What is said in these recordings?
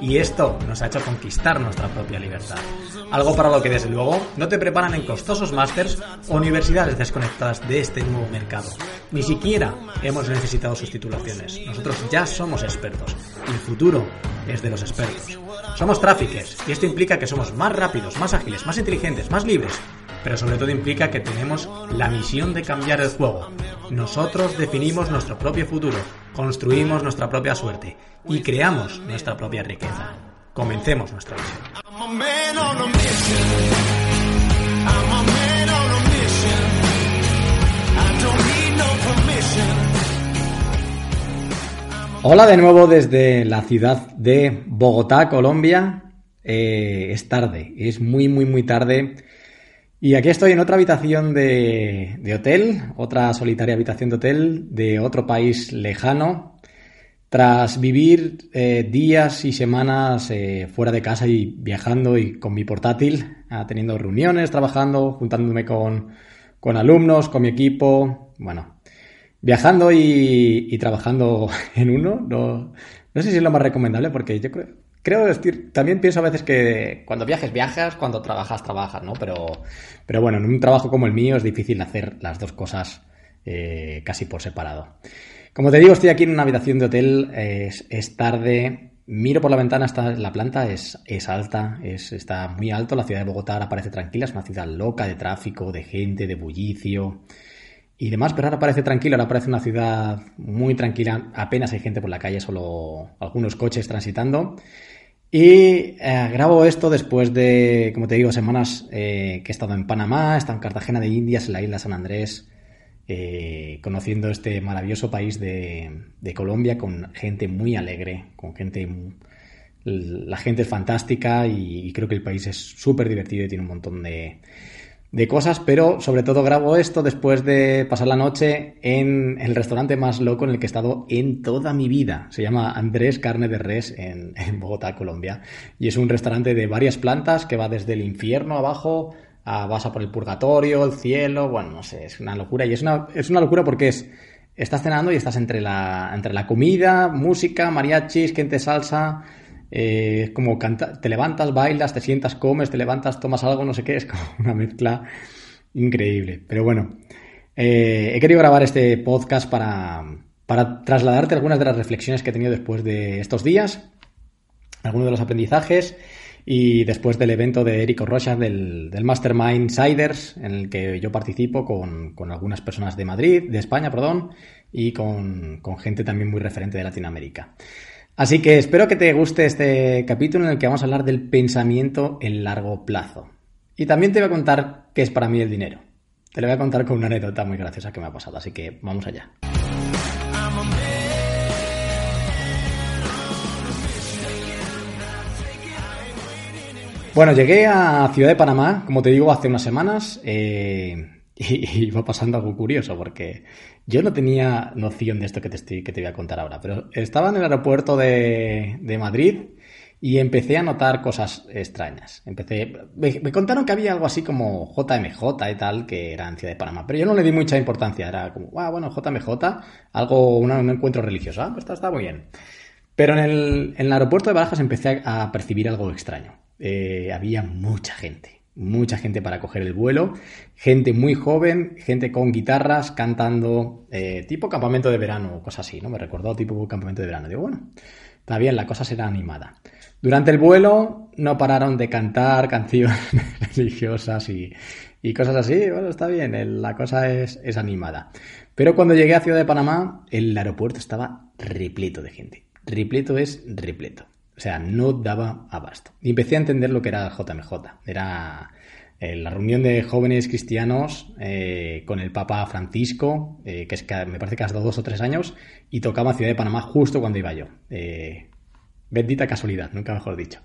y esto nos ha hecho conquistar nuestra propia libertad. Algo para lo que desde luego no te preparan en costosos másters o universidades desconectadas de este nuevo mercado. Ni siquiera hemos necesitado sus titulaciones. Nosotros ya somos expertos y el futuro es de los expertos. Somos traffickers y esto implica que somos más rápidos, más ágiles, más inteligentes, más libres pero sobre todo implica que tenemos la misión de cambiar el juego. Nosotros definimos nuestro propio futuro, construimos nuestra propia suerte y creamos nuestra propia riqueza. Comencemos nuestra misión. Hola de nuevo desde la ciudad de Bogotá, Colombia. Eh, es tarde, es muy, muy, muy tarde. Y aquí estoy en otra habitación de, hotel, otra solitaria habitación de hotel de otro país lejano, tras vivir eh, días y semanas eh, fuera de casa y viajando y con mi portátil, ah, teniendo reuniones, trabajando, juntándome con, alumnos, con mi equipo, bueno, viajando y, trabajando en uno, no, no sé si es lo más recomendable porque yo creo, Creo decir, también pienso a veces que cuando viajes, viajas, cuando trabajas, trabajas, ¿no? Pero, pero bueno, en un trabajo como el mío es difícil hacer las dos cosas eh, casi por separado. Como te digo, estoy aquí en una habitación de hotel, es, tarde, miro por la ventana, está, la planta es, es alta, es, está muy alto, la ciudad de Bogotá ahora parece tranquila, es una ciudad loca de tráfico, de gente, de bullicio y demás, pero ahora parece tranquila, ahora parece una ciudad muy tranquila, apenas hay gente por la calle, solo algunos coches transitando. Y eh, grabo esto después de, como te digo, semanas eh, que he estado en Panamá, he estado en Cartagena de Indias, en la isla San Andrés, eh, conociendo este maravilloso país de, Colombia con gente muy alegre, con gente... La gente es fantástica y creo que el país es súper divertido y tiene un montón de, de cosas, pero sobre todo grabo esto después de pasar la noche en el restaurante más loco en el que he estado en toda mi vida. Se llama Andrés Carne de Res en, Bogotá, Colombia. Y es un restaurante de varias plantas que va desde el infierno abajo a vas a por el purgatorio, el cielo, bueno, no sé, es una locura. Y es una, es una locura porque es, estás cenando y estás entre la, entre la comida, música, mariachis, gente salsa, eh, como te levantas, bailas, te sientas, comes, te levantas, tomas algo, no sé qué, es como una mezcla increíble. Pero bueno, eh, he querido grabar este podcast para, para trasladarte algunas de las reflexiones que he tenido después de estos días, algunos de los aprendizajes y después del evento de Eric Rocha del, del, Mastermind Siders, en el que yo participo con, con, algunas personas de Madrid, de España, perdón, y con, con gente también muy referente de Latinoamérica. Así que espero que te guste este capítulo en el que vamos a hablar del pensamiento en largo plazo. Y también te voy a contar qué es para mí el dinero. Te lo voy a contar con una anécdota muy graciosa que me ha pasado, así que vamos allá. Bueno, llegué a Ciudad de Panamá, como te digo, hace unas semanas. Eh, y, va pasando algo curioso porque yo no tenía noción de esto que te, estoy, que te voy a contar ahora, pero estaba en el aeropuerto de, Madrid y empecé a notar cosas extrañas. Empecé, me, contaron que había algo así como JMJ y tal, que era en Ciudad de Panamá, pero yo no le di mucha importancia. Era como, ah, bueno, JMJ, algo, un, encuentro religioso, ah, pues está, está muy bien. Pero en el, en el aeropuerto de Barajas empecé a, percibir algo extraño. Eh, había mucha gente mucha gente para coger el vuelo, gente muy joven, gente con guitarras cantando, eh, tipo campamento de verano o cosas así, ¿no? Me recordó tipo campamento de verano. Digo, bueno, está bien, la cosa será animada. Durante el vuelo no pararon de cantar canciones religiosas y, cosas así. Bueno, está bien, la cosa es, es animada. Pero cuando llegué a Ciudad de Panamá, el aeropuerto estaba repleto de gente. Repleto es repleto. O sea, no daba abasto. Y empecé a entender lo que era JMJ. Era eh, la reunión de jóvenes cristianos eh, con el Papa Francisco, eh, que es me parece que ha estado dos o tres años, y tocaba Ciudad de Panamá justo cuando iba yo. Bendita casualidad, nunca mejor dicho.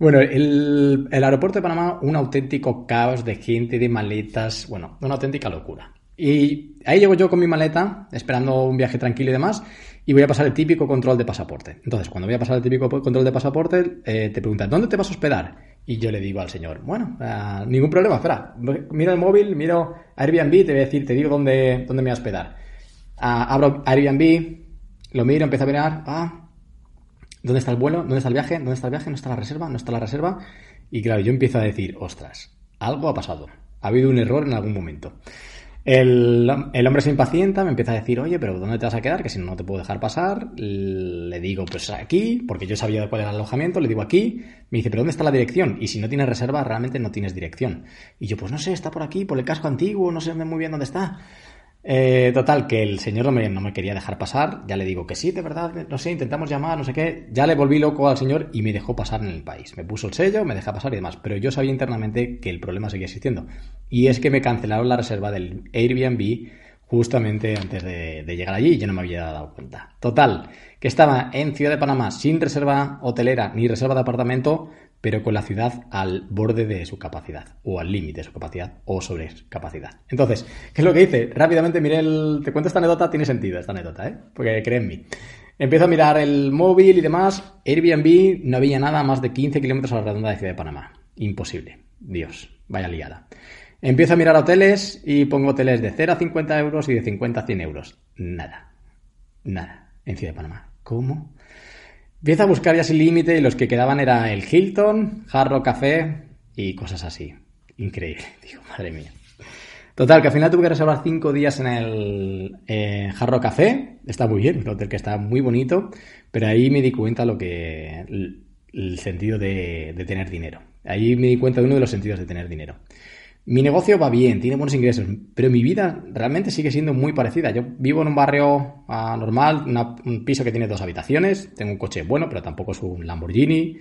Bueno, el, aeropuerto de Panamá, un auténtico caos de gente, de maletas, bueno, una auténtica locura. Y ahí llego yo con mi maleta, esperando un viaje tranquilo y demás, y voy a pasar el típico control de pasaporte. Entonces, cuando voy a pasar el típico control de pasaporte, eh, te preguntan, ¿dónde te vas a hospedar? Y yo le digo al señor, bueno, eh, ningún problema, espera, miro el móvil, miro Airbnb, te voy a decir, te digo dónde, dónde me voy a hospedar. Ah, abro Airbnb, lo miro, empiezo a mirar, ah, ¿dónde está el vuelo? ¿Dónde está el viaje? ¿Dónde está el viaje? ¿No está la reserva? ¿No está la reserva? Y claro, yo empiezo a decir, ostras, algo ha pasado, ha habido un error en algún momento. El, hombre se impacienta, me empieza a decir, oye, pero ¿dónde te vas a quedar? Que si no, no te puedo dejar pasar. Le digo, pues aquí, porque yo sabía cuál era el alojamiento, le digo aquí. Me dice, pero ¿dónde está la dirección? Y si no tienes reserva, realmente no tienes dirección. Y yo, pues no sé, está por aquí, por el casco antiguo, no sé muy bien dónde está. Eh, total, que el señor no me, no me, quería dejar pasar. Ya le digo que sí, de verdad, no sé, intentamos llamar, no sé qué. Ya le volví loco al señor y me dejó pasar en el país. Me puso el sello, me deja pasar y demás. Pero yo sabía internamente que el problema seguía existiendo. Y es que me cancelaron la reserva del Airbnb justamente antes de, de llegar allí y yo no me había dado cuenta. Total, que estaba en Ciudad de Panamá sin reserva hotelera ni reserva de apartamento pero con la ciudad al borde de su capacidad, o al límite de su capacidad, o sobre capacidad. Entonces, ¿qué es lo que hice? Rápidamente miré el... Te cuento esta anécdota, tiene sentido esta anécdota, ¿eh? Porque creen en mí. Empiezo a mirar el móvil y demás. Airbnb no había nada más de 15 kilómetros a la redonda de Ciudad de Panamá. Imposible. Dios, vaya liada. Empiezo a mirar hoteles y pongo hoteles de 0 a 50 euros y de 50 a 100 euros. Nada. Nada. En Ciudad de Panamá. ¿Cómo? Empieza a buscar ya sin límite y los que quedaban era el Hilton, Jarro Café y cosas así. Increíble, digo, madre mía. Total, que al final tuve que reservar cinco días en el eh, Jarro Café. Está muy bien, el hotel que está muy bonito, pero ahí me di cuenta lo que el, sentido de, tener dinero. Ahí me di cuenta de uno de los sentidos de tener dinero. Mi negocio va bien, tiene buenos ingresos, pero mi vida realmente sigue siendo muy parecida. Yo vivo en un barrio ah, normal, un piso que tiene dos habitaciones, tengo un coche bueno, pero tampoco es un Lamborghini.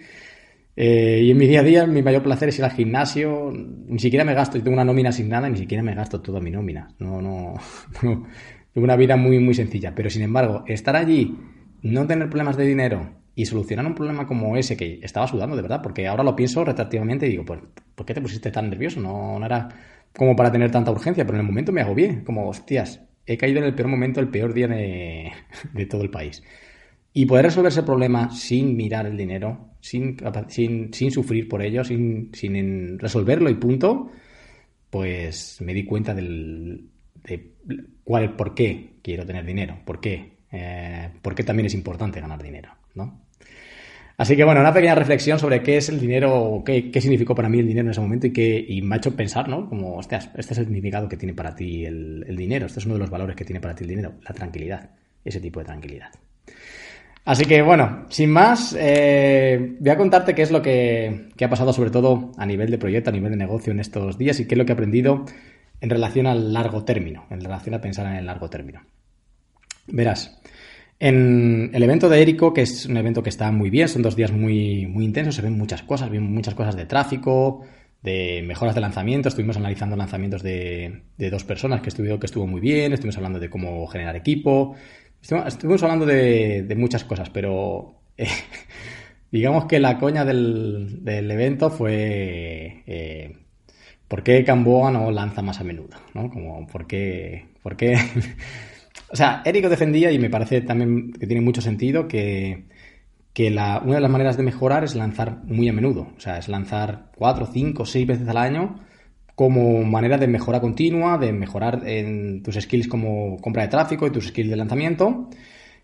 Eh, y en mi día a día mi mayor placer es ir al gimnasio, ni siquiera me gasto, yo tengo una nómina sin nada, ni siquiera me gasto toda mi nómina. No, no, no. Tengo una vida muy, muy sencilla. Pero sin embargo, estar allí, no tener problemas de dinero, y solucionar un problema como ese que estaba sudando de verdad, porque ahora lo pienso retroactivamente y digo, pues, ¿por qué te pusiste tan nervioso? No, no era como para tener tanta urgencia, pero en el momento me hago bien, como, hostias, he caído en el peor momento, el peor día de, de todo el país. Y poder resolver ese problema sin mirar el dinero, sin, sin, sin sufrir por ello, sin, sin resolverlo y punto, pues me di cuenta del, de cuál, por qué quiero tener dinero, por qué, eh, por qué también es importante ganar dinero. ¿No? Así que bueno, una pequeña reflexión sobre qué es el dinero, qué, qué significó para mí el dinero en ese momento y, qué, y me ha hecho pensar, ¿no? Como, hostias, este es el significado que tiene para ti el, dinero, este es uno de los valores que tiene para ti el dinero, la tranquilidad, ese tipo de tranquilidad. Así que bueno, sin más, eh, voy a contarte qué es lo que, que, ha pasado sobre todo a nivel de proyecto, a nivel de negocio en estos días y qué es lo que he aprendido en relación al largo término, en relación a pensar en el largo término. Verás, en el evento de Érico, que es un evento que está muy bien, son dos días muy, muy intensos, se ven muchas cosas, ven muchas cosas de tráfico, de mejoras de lanzamiento, estuvimos analizando lanzamientos de, dos personas que estuvo, que estuvo muy bien, estuvimos hablando de cómo generar equipo, estuvimos, hablando de, muchas cosas, pero eh, digamos que la coña del, evento fue eh, ¿por qué Gamboa no lanza más a menudo? ¿no? Como, ¿por qué, por qué o sea, Érico defendía, y me parece también que tiene mucho sentido, que, la, una de las maneras de mejorar es lanzar muy a menudo. O sea, es lanzar cuatro, cinco, seis veces al año como manera de mejora continua, de mejorar en tus skills como compra de tráfico y tus skills de lanzamiento.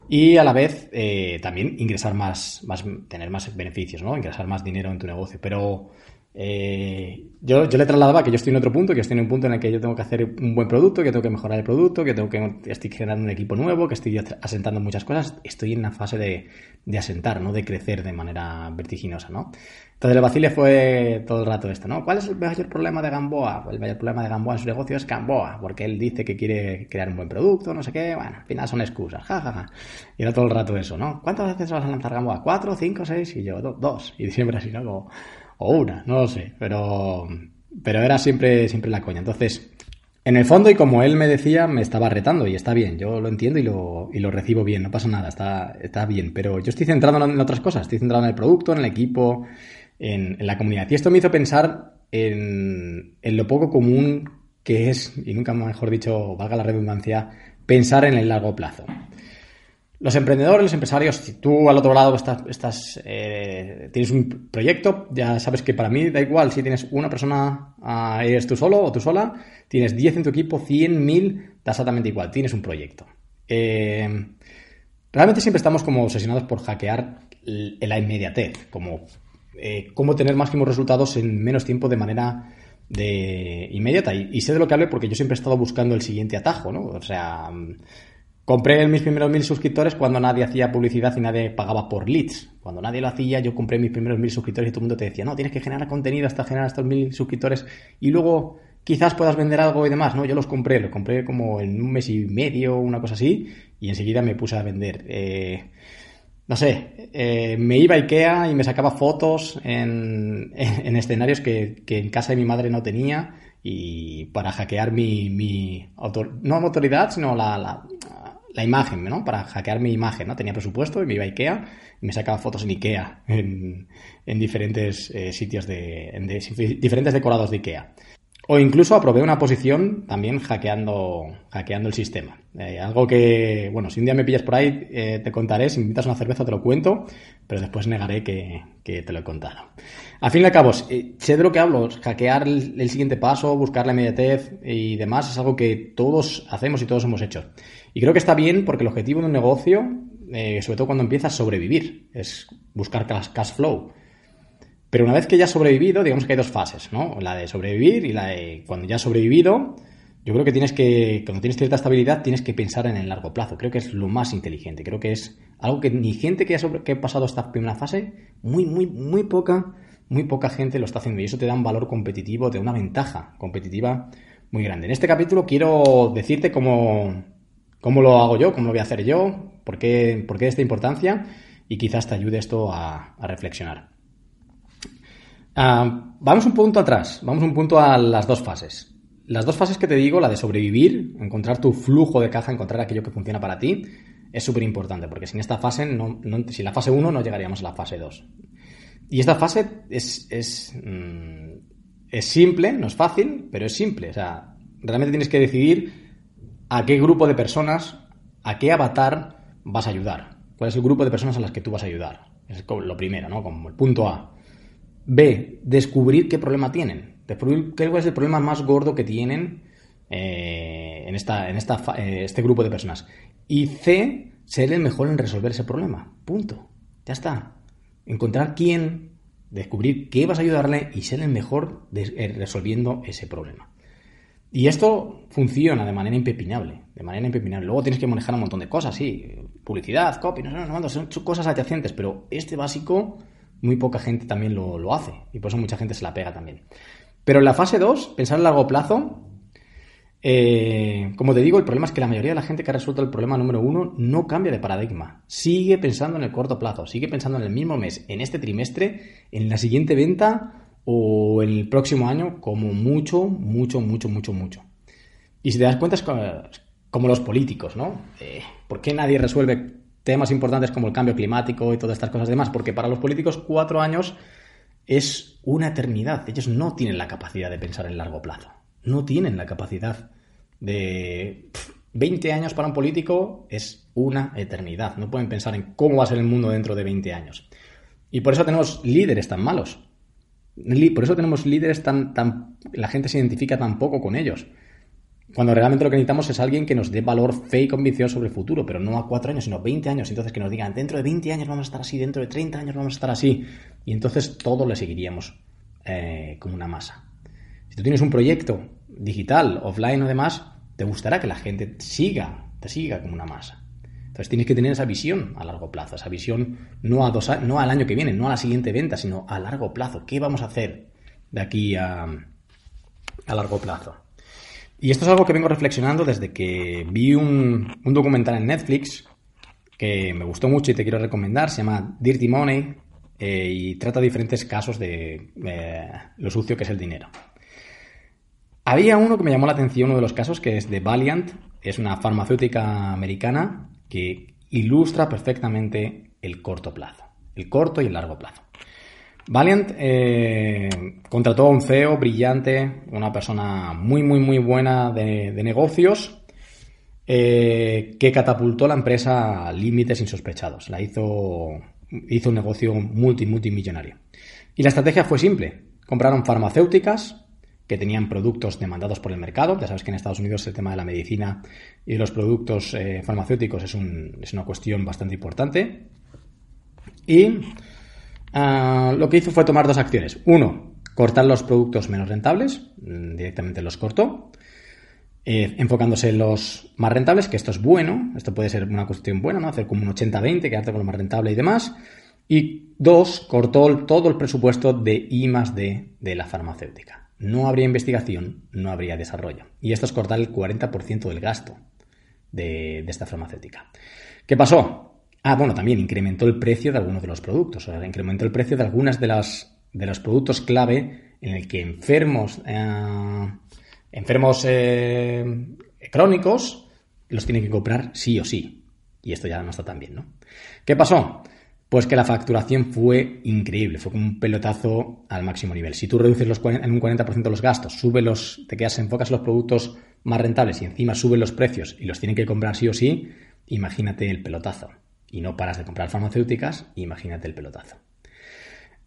Y a la vez eh, también ingresar más, más, tener más beneficios, ¿no? Ingresar más dinero en tu negocio. Pero eh, yo, yo le trasladaba que yo estoy en otro punto, que estoy en un punto en el que yo tengo que hacer un buen producto, que tengo que mejorar el producto, que tengo que estoy generando un equipo nuevo, que estoy asentando muchas cosas. Estoy en una fase de, de asentar, ¿no? De crecer de manera vertiginosa, ¿no? Entonces el vacile fue todo el rato esto, ¿no? ¿Cuál es el mayor problema de Gamboa? Pues el mayor problema de Gamboa en su negocio es Gamboa, porque él dice que quiere crear un buen producto, no sé qué, bueno, al final son excusas, jajaja. Y era todo el rato eso, ¿no? ¿Cuántas veces vas a lanzar Gamboa? ¿Cuatro, cinco, seis? Y yo, dos. Y siempre así, ¿no? O una, no lo sé, pero, pero era siempre, siempre la coña. Entonces, En el fondo, y como él me decía, me estaba retando y está bien, yo lo entiendo y lo, y lo recibo bien, no pasa nada, está, está bien, pero yo estoy centrado en otras cosas, estoy centrado en el producto, en el equipo, en, la comunidad. Y esto me hizo pensar en, en, lo poco común que es, y nunca mejor dicho, valga la redundancia, pensar en el largo plazo. Los emprendedores, los empresarios, si tú al otro lado estás, estás eh, tienes un proyecto, ya sabes que para mí da igual si tienes una persona, uh, eres tú solo o tú sola, tienes 10 en tu equipo, 100, 1000, da exactamente igual, tienes un proyecto. Eh, realmente siempre estamos como obsesionados por hackear la inmediatez, como eh, cómo tener máximos resultados en menos tiempo de manera de inmediata. Y, y, sé de lo que hablo porque yo siempre he estado buscando el siguiente atajo, ¿no? O sea, Compré mis primeros mil suscriptores cuando nadie hacía publicidad y nadie pagaba por leads. Cuando nadie lo hacía, yo compré mis primeros mil suscriptores y todo el mundo te decía, no, tienes que generar contenido hasta generar estos mil suscriptores y luego quizás puedas vender algo y demás. No, yo los compré, los compré como en un mes y medio, una cosa así, y enseguida me puse a vender. Eh, no sé, eh, me iba a Ikea y me sacaba fotos en, en, escenarios que, en casa de mi madre no tenía y para hackear mi, mi autor, no autoridad, sino la la imagen, ¿no? Para hackear mi imagen, ¿no? Tenía presupuesto y me iba a Ikea y me sacaba fotos en Ikea, en, diferentes eh, sitios de, en diferentes decorados de Ikea. O incluso aprobé una posición también hackeando, hackeando el sistema. Eh, algo que, bueno, si un día me pillas por ahí, eh, te contaré. Si me invitas una cerveza, te lo cuento, pero después negaré que, te lo he contado. Al fin y al cabo, eh, sé de lo que hablo. Hackear el, siguiente paso, buscar la inmediatez y demás es algo que todos hacemos y todos hemos hecho. Y creo que está bien porque el objetivo de un negocio, sobre todo cuando empieza, es sobrevivir. Es buscar cash flow. Pero una vez que ya has sobrevivido, digamos que hay dos fases, ¿no? La de sobrevivir y la de cuando ya has sobrevivido, yo creo que tienes que, cuando tienes cierta estabilidad, tienes que pensar en el largo plazo. Creo que es lo más inteligente. Creo que es algo que ni gente que ha, que ha pasado esta primera fase, muy, muy, muy poca, muy poca gente lo está haciendo. Y eso te da un valor competitivo, te da una ventaja competitiva muy grande. En este capítulo quiero decirte cómo, cómo lo hago yo, cómo lo voy a hacer yo, por qué, por qué esta importancia y quizás te ayude esto a reflexionar. Ah, vamos un punto atrás, vamos un punto a las dos fases. Las dos fases que te digo, la de sobrevivir, encontrar tu flujo de caja, encontrar aquello que funciona para ti, es súper importante, porque sin esta fase, sin la fase 1 no llegaríamos a la fase 2. Y esta fase es, mm, es simple, no es fácil, pero es simple. O sea, realmente tienes que decidir a qué grupo de personas, a qué avatar vas a ayudar. ¿Cuál es el grupo de personas a las que tú vas a ayudar? Es lo primero, ¿no? Como el punto A. B, descubrir qué problema tienen. Descubrir qué es el problema más gordo que tienen eh, en, esta, en esta, eh, este grupo de personas. Y C, ser el mejor en resolver ese problema. Punto. Ya está. Encontrar quién, descubrir qué vas a ayudarle y ser el mejor eh, resolviendo ese problema. Y esto funciona de manera impepinable, de manera impepinable. Luego tienes que manejar un montón de cosas, sí, publicidad, copy, no, no, no, son cosas adyacentes, pero este básico muy poca gente también lo, hace y por eso mucha gente se la pega también. Pero en la fase 2, pensar a largo plazo, eh, como te digo, el problema es que la mayoría de la gente que ha resuelto el problema número uno no cambia de paradigma. Sigue pensando en el corto plazo, sigue pensando en el mismo mes, en este trimestre, en la siguiente venta o en el próximo año, como mucho, mucho, mucho, mucho, mucho. Y si te das cuenta es como, los políticos, ¿no? Eh, ¿Por qué nadie resuelve temas importantes como el cambio climático y todas estas cosas demás, porque para los políticos cuatro años es una eternidad. Ellos no tienen la capacidad de pensar en largo plazo. No tienen la capacidad de... 20 años para un político es una eternidad. No pueden pensar en cómo va a ser el mundo dentro de 20 años. Y por eso tenemos líderes tan malos. Por eso tenemos líderes tan, tan... La gente se identifica tan poco con ellos. Cuando realmente lo que necesitamos es alguien que nos dé valor, fe y convicción sobre el futuro, pero no a cuatro años, sino a 20 años. Entonces que nos digan, dentro de 20 años vamos a estar así, dentro de 30 años vamos a estar así. Y entonces todo le seguiríamos eh, como una masa. Si tú tienes un proyecto digital, offline o demás, te gustará que la gente siga, te siga como una masa. Entonces tienes que tener esa visión a largo plazo, esa visión no, a dos, no al año que viene, no a la siguiente venta, sino a largo plazo. ¿Qué vamos a hacer de aquí a, a largo plazo? Y esto es algo que vengo reflexionando desde que vi un, documental en Netflix que me gustó mucho y te quiero recomendar. Se llama Dirty Money eh, y trata diferentes casos de lo sucio que es el dinero. Había uno que me llamó la atención, uno de los casos, que es de Valiant, es una farmacéutica americana que ilustra perfectamente el corto plazo, el corto y el largo plazo. Valiant eh, contrató a un CEO brillante, una persona muy, muy, muy buena de, negocios, eh, que catapultó la empresa a límites insospechados. La hizo, hizo un negocio multi, multimillonario. Y la estrategia fue simple. Compraron farmacéuticas que tenían productos demandados por el mercado. Ya sabes que en Estados Unidos el tema de la medicina y de los productos eh, farmacéuticos es, es, una cuestión bastante importante. Y ah, lo que hizo fue tomar dos acciones. Uno, cortar los productos menos rentables, mm, directamente los cortó. Eh, enfocándose en los más rentables, que esto es bueno, esto puede ser una cuestión buena, ¿no? Hacer como un 80-20, quedarte con lo más rentable y demás. Y dos, cortó todo el presupuesto de I más D de la farmacéutica no habría investigación, no habría desarrollo. Y esto es cortar el 40% del gasto de, esta farmacéutica. ¿Qué pasó? Ah, bueno, también incrementó el precio de algunos de los productos, o sea, incrementó el precio de algunas de las de los productos clave en el que enfermos eh, enfermos eh, crónicos los tienen que comprar sí o sí. Y esto ya no está tan bien, ¿no? ¿Qué pasó? Pues que la facturación fue increíble, fue como un pelotazo al máximo nivel. Si tú reduces en un 40% los gastos, sube los, te quedas, enfocas los productos más rentables y encima suben los precios y los tienen que comprar sí o sí, imagínate el pelotazo. Y no paras de comprar farmacéuticas, imagínate el pelotazo.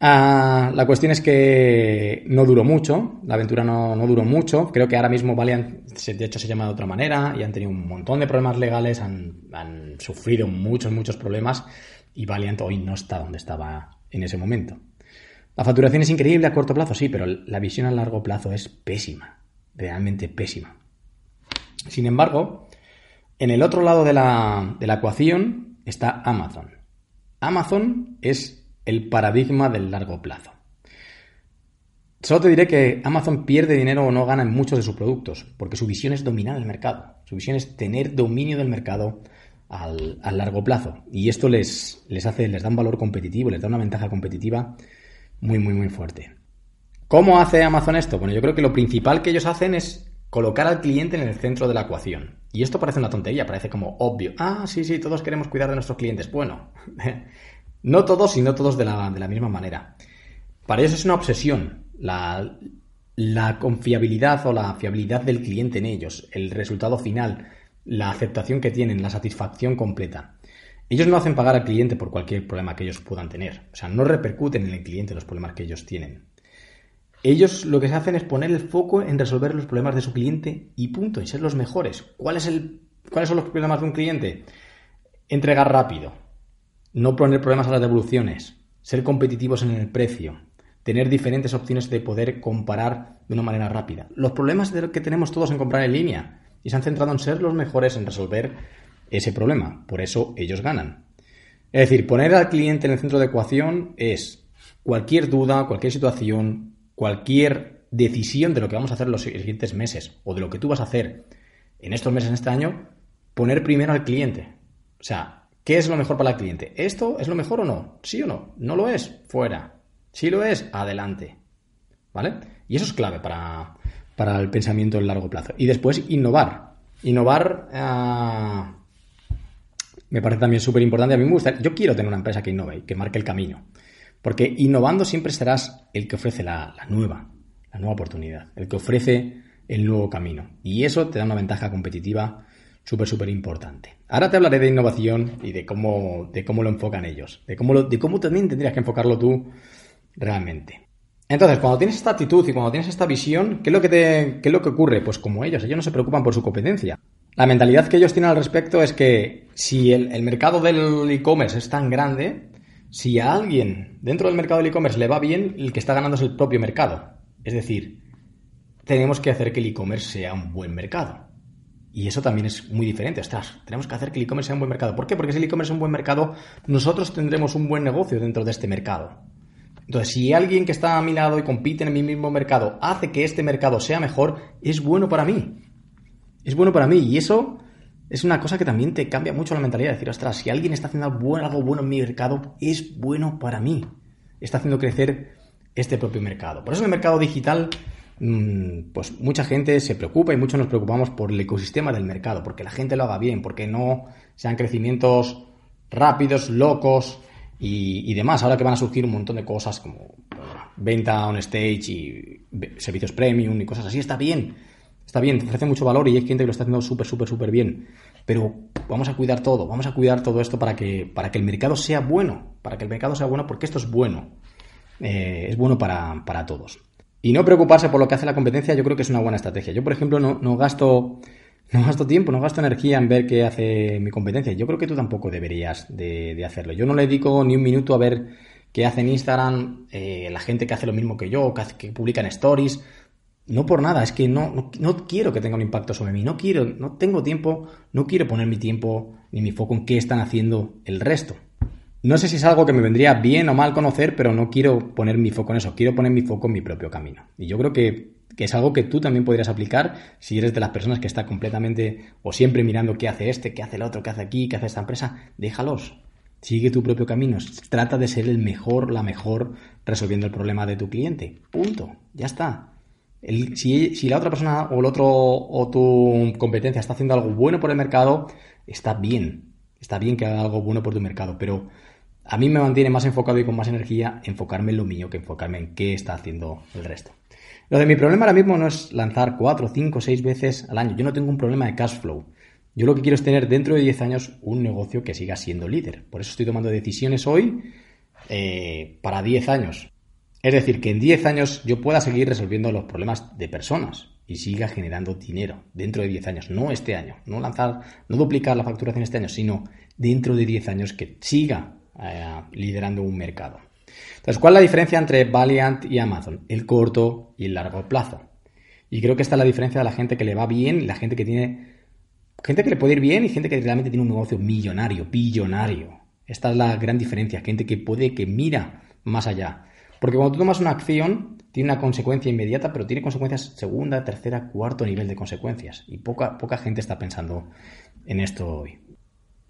Ah, la cuestión es que no duró mucho, la aventura no, duró mucho. Creo que ahora mismo Valiant, de hecho, se llama de otra manera y han tenido un montón de problemas legales, han, han sufrido muchos, muchos problemas y Valiant hoy no está donde estaba en ese momento. La facturación es increíble a corto plazo, sí, pero la visión a largo plazo es pésima, realmente pésima. Sin embargo, en el otro lado de la, de la ecuación está Amazon. Amazon es el paradigma del largo plazo. Solo te diré que Amazon pierde dinero o no gana en muchos de sus productos, porque su visión es dominar el mercado. Su visión es tener dominio del mercado al, largo plazo. Y esto les, les hace, les da un valor competitivo, les da una ventaja competitiva muy, muy, muy fuerte. ¿Cómo hace Amazon esto? Bueno, yo creo que lo principal que ellos hacen es colocar al cliente en el centro de la ecuación. Y esto parece una tontería, parece como obvio. Ah, sí, sí, todos queremos cuidar de nuestros clientes. Bueno, no todos y no todos de la, de la misma manera. Para ellos es una obsesión la, la confiabilidad o la fiabilidad del cliente en ellos, el resultado final, la aceptación que tienen, la satisfacción completa. Ellos no hacen pagar al cliente por cualquier problema que ellos puedan tener. O sea, no repercuten en el cliente los problemas que ellos tienen. Ellos lo que se hacen es poner el foco en resolver los problemas de su cliente y punto, y ser los mejores. ¿Cuál es el, ¿Cuáles son los problemas de un cliente? Entregar rápido, no poner problemas a las devoluciones, ser competitivos en el precio, tener diferentes opciones de poder comparar de una manera rápida. Los problemas que tenemos todos en comprar en línea, y se han centrado en ser los mejores en resolver ese problema. Por eso ellos ganan. Es decir, poner al cliente en el centro de ecuación es cualquier duda, cualquier situación, cualquier decisión de lo que vamos a hacer los siguientes meses o de lo que tú vas a hacer en estos meses, en este año, poner primero al cliente. O sea, ¿qué es lo mejor para el cliente? ¿Esto es lo mejor o no? ¿Sí o no? ¿No lo es? Fuera. Si lo es, adelante. ¿Vale? Y eso es clave para, para el pensamiento en largo plazo. Y después, innovar. Innovar eh, me parece también súper importante. A mí me gusta, yo quiero tener una empresa que innove, que marque el camino. Porque innovando siempre serás el que ofrece la, nueva, la nueva oportunidad, el que ofrece el nuevo camino. Y eso te da una ventaja competitiva súper, súper importante. Ahora te hablaré de innovación y de cómo, de cómo lo enfocan ellos, de cómo, de cómo también tendrías que enfocarlo tú realmente. Entonces, cuando tienes esta actitud y cuando tienes esta visión, ¿qué es lo que, te, qué es lo que ocurre? Pues como ellos, ellos no se preocupan por su competencia. La mentalidad que ellos tienen al respecto es que si el, mercado del e-commerce es tan grande, si a alguien dentro del mercado del e-commerce le va bien, el que está ganando es el propio mercado. Es decir, tenemos que hacer que el e-commerce sea un buen mercado. Y eso también es muy diferente. Ostras, tenemos que hacer que el e-commerce sea un buen mercado. ¿Por qué? Porque si el e-commerce es un buen mercado, nosotros tendremos un buen negocio dentro de este mercado. Entonces, si alguien que está a mi lado y compite en mi mismo mercado hace que este mercado sea mejor, es bueno para mí. Es bueno para mí. Y eso es una cosa que también te cambia mucho la mentalidad. Decir, ostras, si alguien está haciendo algo bueno en mi mercado, es bueno para mí. Está haciendo crecer este propio mercado. Por eso en el mercado digital mm, pues mucha gente se preocupa y muchos nos preocupamos por el ecosistema del mercado, porque la gente lo haga bien, porque no sean crecimientos rápidos, locos y, demás. Ahora que van a surgir un montón de cosas como venta on stage y servicios premium y cosas así, está bien. Está bien, te ofrece mucho valor y hay gente que lo está haciendo súper, súper, súper bien. Pero vamos a cuidar todo, vamos a cuidar todo esto para que, para que el mercado sea bueno, para que el mercado sea bueno, porque esto es bueno. Eh, es bueno para, todos. Y no preocuparse por lo que hace la competencia, yo creo que es una buena estrategia. Yo, por ejemplo, no, no gasto no gasto tiempo, no gasto energía en ver qué hace mi competencia. Yo creo que tú tampoco deberías de, hacerlo. Yo no le dedico ni un minuto a ver qué hace en Instagram eh, la gente que hace lo mismo que yo, que, que publica en stories. No por nada, es que no, no, quiero que tenga un impacto sobre mí, no quiero, no tengo tiempo, no quiero poner mi tiempo ni mi foco en qué están haciendo el resto. No sé si es algo que me vendría bien o mal conocer, pero no quiero poner mi foco en eso, quiero poner mi foco en mi propio camino. Y yo creo que, que es algo que tú también podrías aplicar si eres de las personas que está completamente o siempre mirando qué hace este, qué hace el otro, qué hace aquí, qué hace esta empresa. Déjalos, sigue tu propio camino, trata de ser el mejor, la mejor resolviendo el problema de tu cliente. Punto, ya está si, la otra persona o el otro o tu competencia está haciendo algo bueno por el mercado, está bien. Está bien que haga algo bueno por tu mercado, pero a mí me mantiene más enfocado y con más energía enfocarme en lo mío que enfocarme en qué está haciendo el resto. Lo de mi problema ahora mismo no es lanzar 4, 5, 6 veces al año. Yo no tengo un problema de cash flow. Yo lo que quiero es tener dentro de 10 años un negocio que siga siendo líder. Por eso estoy tomando decisiones hoy eh, para 10 años. Es decir, que en 10 años yo pueda seguir resolviendo los problemas de personas y siga generando dinero dentro de 10 años, no este año, no lanzar, no duplicar la facturación este año, sino dentro de 10 años que siga eh, liderando un mercado. Entonces, ¿cuál es la diferencia entre Valiant y Amazon? El corto y el largo plazo. Y creo que esta es la diferencia de la gente que le va bien y la gente que tiene. Gente que le puede ir bien y gente que realmente tiene un negocio millonario, billonario. Esta es la gran diferencia. Gente que puede, que mira más allá. Porque cuando tú tomas una acción, tiene una consecuencia inmediata, pero tiene consecuencias segunda, tercera, cuarto nivel de consecuencias. Y poca, poca gente está pensando en esto hoy.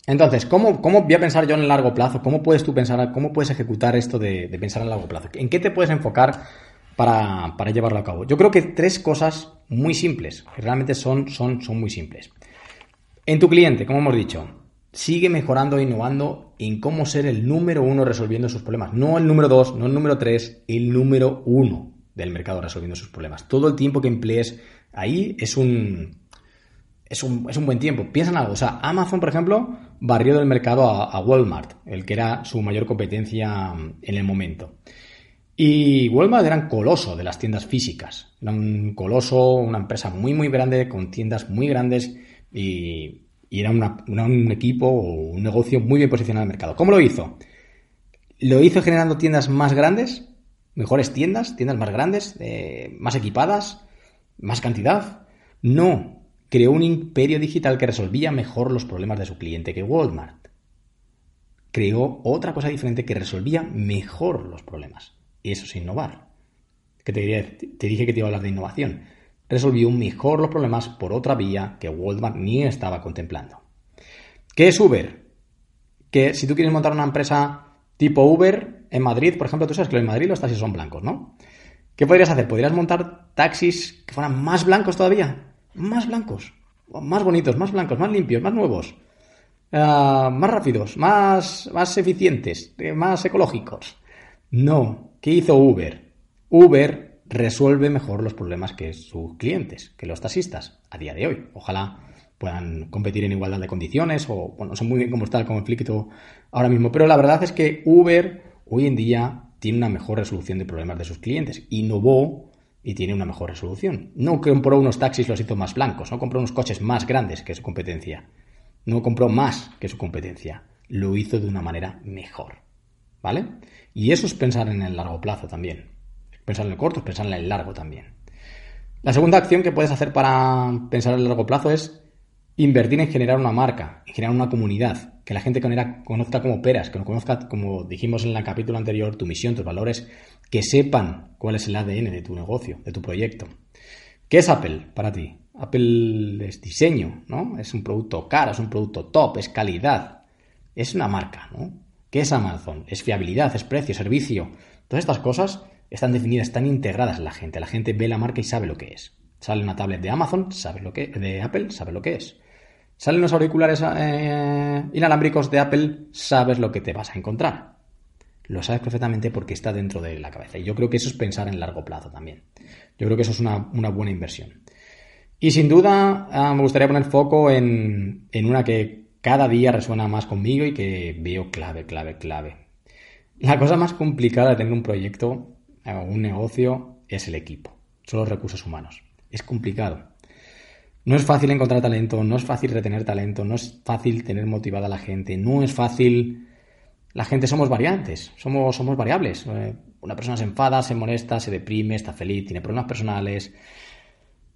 Entonces, ¿cómo, ¿cómo, voy a pensar yo en el largo plazo? ¿Cómo puedes tú pensar, cómo puedes ejecutar esto de, pensar en largo plazo? ¿En qué te puedes enfocar para, llevarlo a cabo? Yo creo que tres cosas muy simples, que realmente son, son, son muy simples. En tu cliente, como hemos dicho, sigue mejorando e innovando en cómo ser el número uno resolviendo sus problemas. No el número dos, no el número tres, el número uno del mercado resolviendo sus problemas. Todo el tiempo que emplees ahí es un, es un, es un buen tiempo. Piensa en algo. O sea, Amazon, por ejemplo, barrió del mercado a, Walmart, el que era su mayor competencia en el momento. Y Walmart era un coloso de las tiendas físicas. Era un coloso, una empresa muy, muy grande, con tiendas muy grandes y y era un equipo o un negocio muy bien posicionado en el mercado. ¿Cómo lo hizo? Lo hizo generando tiendas más grandes, mejores tiendas, tiendas más grandes, eh, más equipadas, más cantidad. No, creó un imperio digital que resolvía mejor los problemas de su cliente que Walmart. Creó otra cosa diferente que resolvía mejor los problemas. Y eso es innovar. Que te, te dije que te iba a hablar de innovación resolvió mejor los problemas por otra vía que Walmart ni estaba contemplando. ¿Qué es Uber? Que si tú quieres montar una empresa tipo Uber en Madrid, por ejemplo, tú sabes que en Madrid los taxis son blancos, ¿no? ¿Qué podrías hacer? ¿Podrías montar taxis que fueran más blancos todavía? Más blancos, más bonitos, más blancos, más limpios, más nuevos, eh, más rápidos, más, más eficientes, eh, más ecológicos. No. ¿Qué hizo Uber? Uber resuelve mejor los problemas que sus clientes, que los taxistas, a día de hoy. Ojalá puedan competir en igualdad de condiciones o, bueno, no sé muy bien cómo está el conflicto ahora mismo, pero la verdad es que Uber hoy en día tiene una mejor resolución de problemas de sus clientes. Innovó y tiene una mejor resolución. No compró unos taxis, los hizo más blancos, no compró unos coches más grandes que su competencia. No compró más que su competencia. Lo hizo de una manera mejor. ¿Vale? Y eso es pensar en el largo plazo también. Pensar en el corto, pensar en el largo también. La segunda acción que puedes hacer para pensar en el largo plazo es invertir en generar una marca, en generar una comunidad, que la gente conozca como peras, que lo conozca, como dijimos en el capítulo anterior, tu misión, tus valores, que sepan cuál es el ADN de tu negocio, de tu proyecto. ¿Qué es Apple para ti? Apple es diseño, ¿no? Es un producto caro, es un producto top, es calidad, es una marca, ¿no? ¿Qué es Amazon? Es fiabilidad, es precio, servicio. Todas estas cosas están definidas, están integradas en la gente. La gente ve la marca y sabe lo que es. Sale una tablet de Amazon, sabe lo que, de Apple, sabe lo que es. Salen los auriculares eh, inalámbricos de Apple, sabes lo que te vas a encontrar. Lo sabes perfectamente porque está dentro de la cabeza. Y yo creo que eso es pensar en largo plazo también. Yo creo que eso es una, buena inversión. Y sin duda ah, me gustaría poner foco en, en una que cada día resuena más conmigo y que veo clave, clave, clave. La cosa más complicada de tener un proyecto un negocio es el equipo, son los recursos humanos. Es complicado. No es fácil encontrar talento, no es fácil retener talento, no es fácil tener motivada a la gente, no es fácil... La gente somos variantes, somos, somos variables. Eh, una persona se enfada, se molesta, se deprime, está feliz, tiene problemas personales.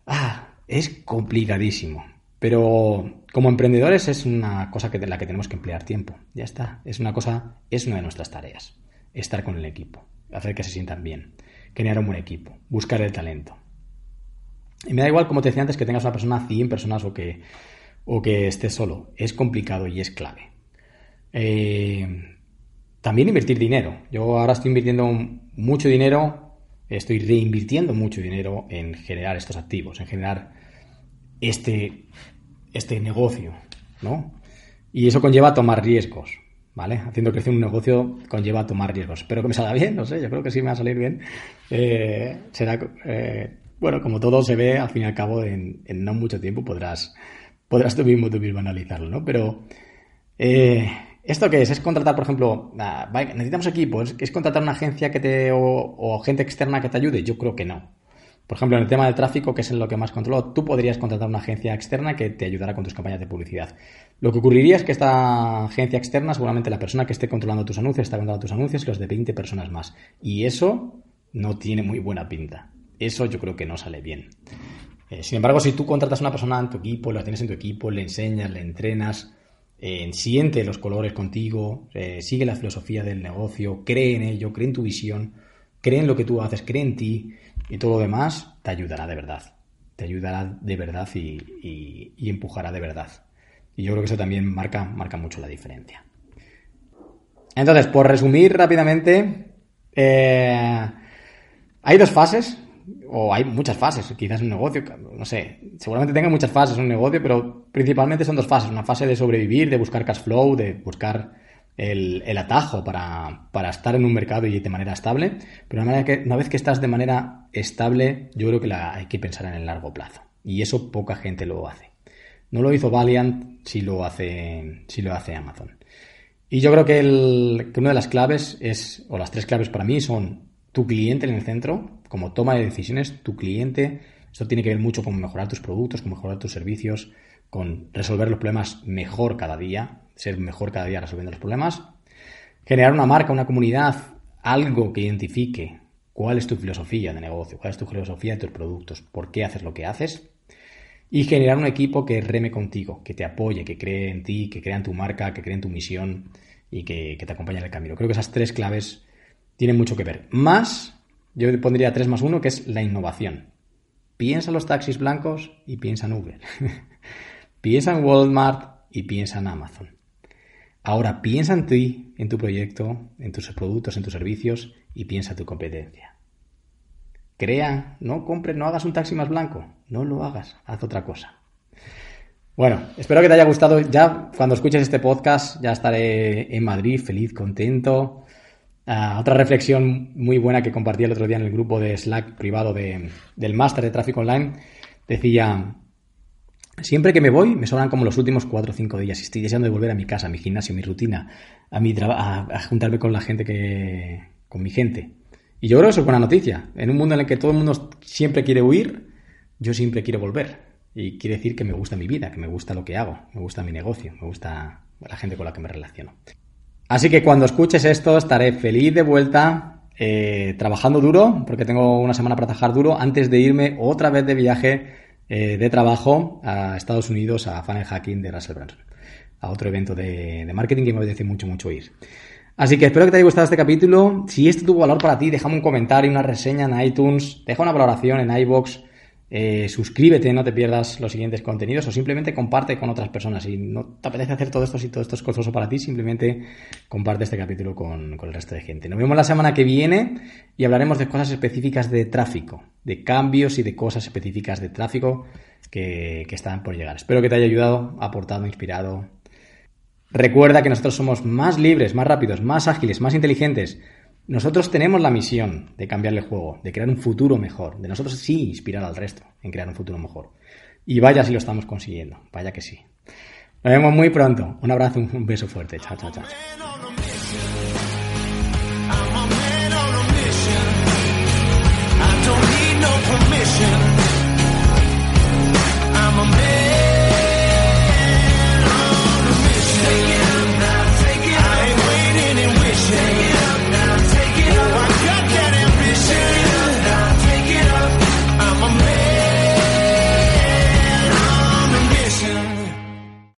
Ah, es complicadísimo. Pero como emprendedores es una cosa que, de la que tenemos que emplear tiempo. Ya está. Es una cosa, es una de nuestras tareas. Estar con el equipo, hacer que se sientan bien, crear un buen equipo, buscar el talento. Y me da igual, como te decía antes, que tengas una persona, 100 personas o que, o que estés solo. Es complicado y es clave. Eh, también invertir dinero. Yo ahora estoy invirtiendo mucho dinero, estoy reinvirtiendo mucho dinero en generar estos activos, en generar este, este negocio, ¿no? Y eso conlleva tomar riesgos, ¿vale? Haciendo crecer un negocio conlleva tomar riesgos. Espero que me salga bien, no sé, yo creo que sí me va a salir bien. Eh, será, eh, bueno, como todo se ve, al fin y al cabo, en, no mucho tiempo podrás, podrás tú mismo, tú mismo analizarlo, ¿no? Pero, eh, ¿esto qué es? ¿Es contratar, por ejemplo, necesitamos equipo? ¿Es, contratar una agencia que te, o gente externa que te ayude? Yo creo que no. Por ejemplo, en el tema del tráfico, que es en lo que más controlo, tú podrías contratar una agencia externa que te ayudara con tus campañas de publicidad. Lo que ocurriría es que esta agencia externa, seguramente la persona que esté controlando tus anuncios, está controlando tus anuncios y los de 20 personas más. Y eso no tiene muy buena pinta. Eso yo creo que no sale bien. Eh, sin embargo, si tú contratas a una persona en tu equipo, la tienes en tu equipo, le enseñas, le entrenas, eh, siente los colores contigo, eh, sigue la filosofía del negocio, cree en ello, cree en tu visión, cree en lo que tú haces, cree en ti, y todo lo demás te ayudará de verdad. Te ayudará de verdad y, empujará de verdad. Y yo creo que eso también marca, marca mucho la diferencia. Entonces, por resumir rápidamente, eh, hay dos fases, o hay muchas fases, quizás un negocio, no sé, seguramente tenga muchas fases un negocio, pero principalmente son dos fases. Una fase de sobrevivir, de buscar cash flow, de buscar el, atajo para, estar en un mercado y de manera estable, pero una, vez que estás de manera estable, yo creo que la, hay que pensar en el largo plazo. Y eso poca gente lo hace. No lo hizo Valiant, si lo hace, si lo hace Amazon. Y yo creo que, el, que una de las claves es, o las tres claves para mí son tu cliente en el centro, como toma de decisiones, tu cliente. Esto tiene que ver mucho con mejorar tus productos, con mejorar tus servicios, con resolver los problemas mejor cada día, ser mejor cada día resolviendo los problemas, generar una marca, una comunidad, algo que identifique cuál es tu filosofía de negocio, cuál es tu filosofía de tus productos, por qué haces lo que haces, y generar un equipo que reme contigo, que te apoye, que cree en ti, que crea en tu marca, que cree en tu misión y que, te acompañe en el camino. Creo que esas tres claves tienen mucho que ver. Más, yo pondría tres más uno, que es la innovación. Piensa en los taxis blancos y piensa en Uber. piensa en Walmart y piensa en Amazon. Ahora piensa en ti, en tu proyecto, en tus productos, en tus servicios y piensa en tu competencia. Crea, no compres, no hagas un taxi más blanco, no lo hagas, haz otra cosa. Bueno, espero que te haya gustado. Ya cuando escuches este podcast ya estaré en Madrid, feliz, contento. Ah, otra reflexión muy buena que compartí el otro día en el grupo de Slack privado del máster de tráfico online decía, Siempre que me voy, me sobran como los últimos cuatro o cinco días. Estoy deseando de volver a mi casa, a mi gimnasio, a mi rutina, a, mi a, juntarme con la gente que. con mi gente. Y yo creo que eso es buena noticia. En un mundo en el que todo el mundo siempre quiere huir, yo siempre quiero volver. Y quiere decir que me gusta mi vida, que me gusta lo que hago, me gusta mi negocio, me gusta la gente con la que me relaciono. Así que cuando escuches esto, estaré feliz de vuelta, eh, trabajando duro, porque tengo una semana para trabajar duro, antes de irme otra vez de viaje eh, de trabajo a Estados Unidos a Funnel Hacking de Russell Brunson, a otro evento de, marketing que me apetece mucho, mucho ir. Así que espero que te haya gustado este capítulo. Si esto tuvo valor para ti, déjame un comentario, una reseña en iTunes, deja una valoración en iBox. Eh, suscríbete, no te pierdas los siguientes contenidos o simplemente comparte con otras personas. Si no te apetece hacer todo esto, si todo esto es costoso para ti, simplemente comparte este capítulo con, el resto de gente. Nos vemos la semana que viene y hablaremos de cosas específicas de tráfico, de cambios y de cosas específicas de tráfico que, que están por llegar. Espero que te haya ayudado, aportado, inspirado. Recuerda que nosotros somos más libres, más rápidos, más ágiles, más inteligentes nosotros tenemos la misión de cambiarle el juego, de crear un futuro mejor, de nosotros sí inspirar al resto en crear un futuro mejor. Y vaya si lo estamos consiguiendo, vaya que sí. Nos vemos muy pronto. Un abrazo, un beso fuerte. Chao, chao. chao.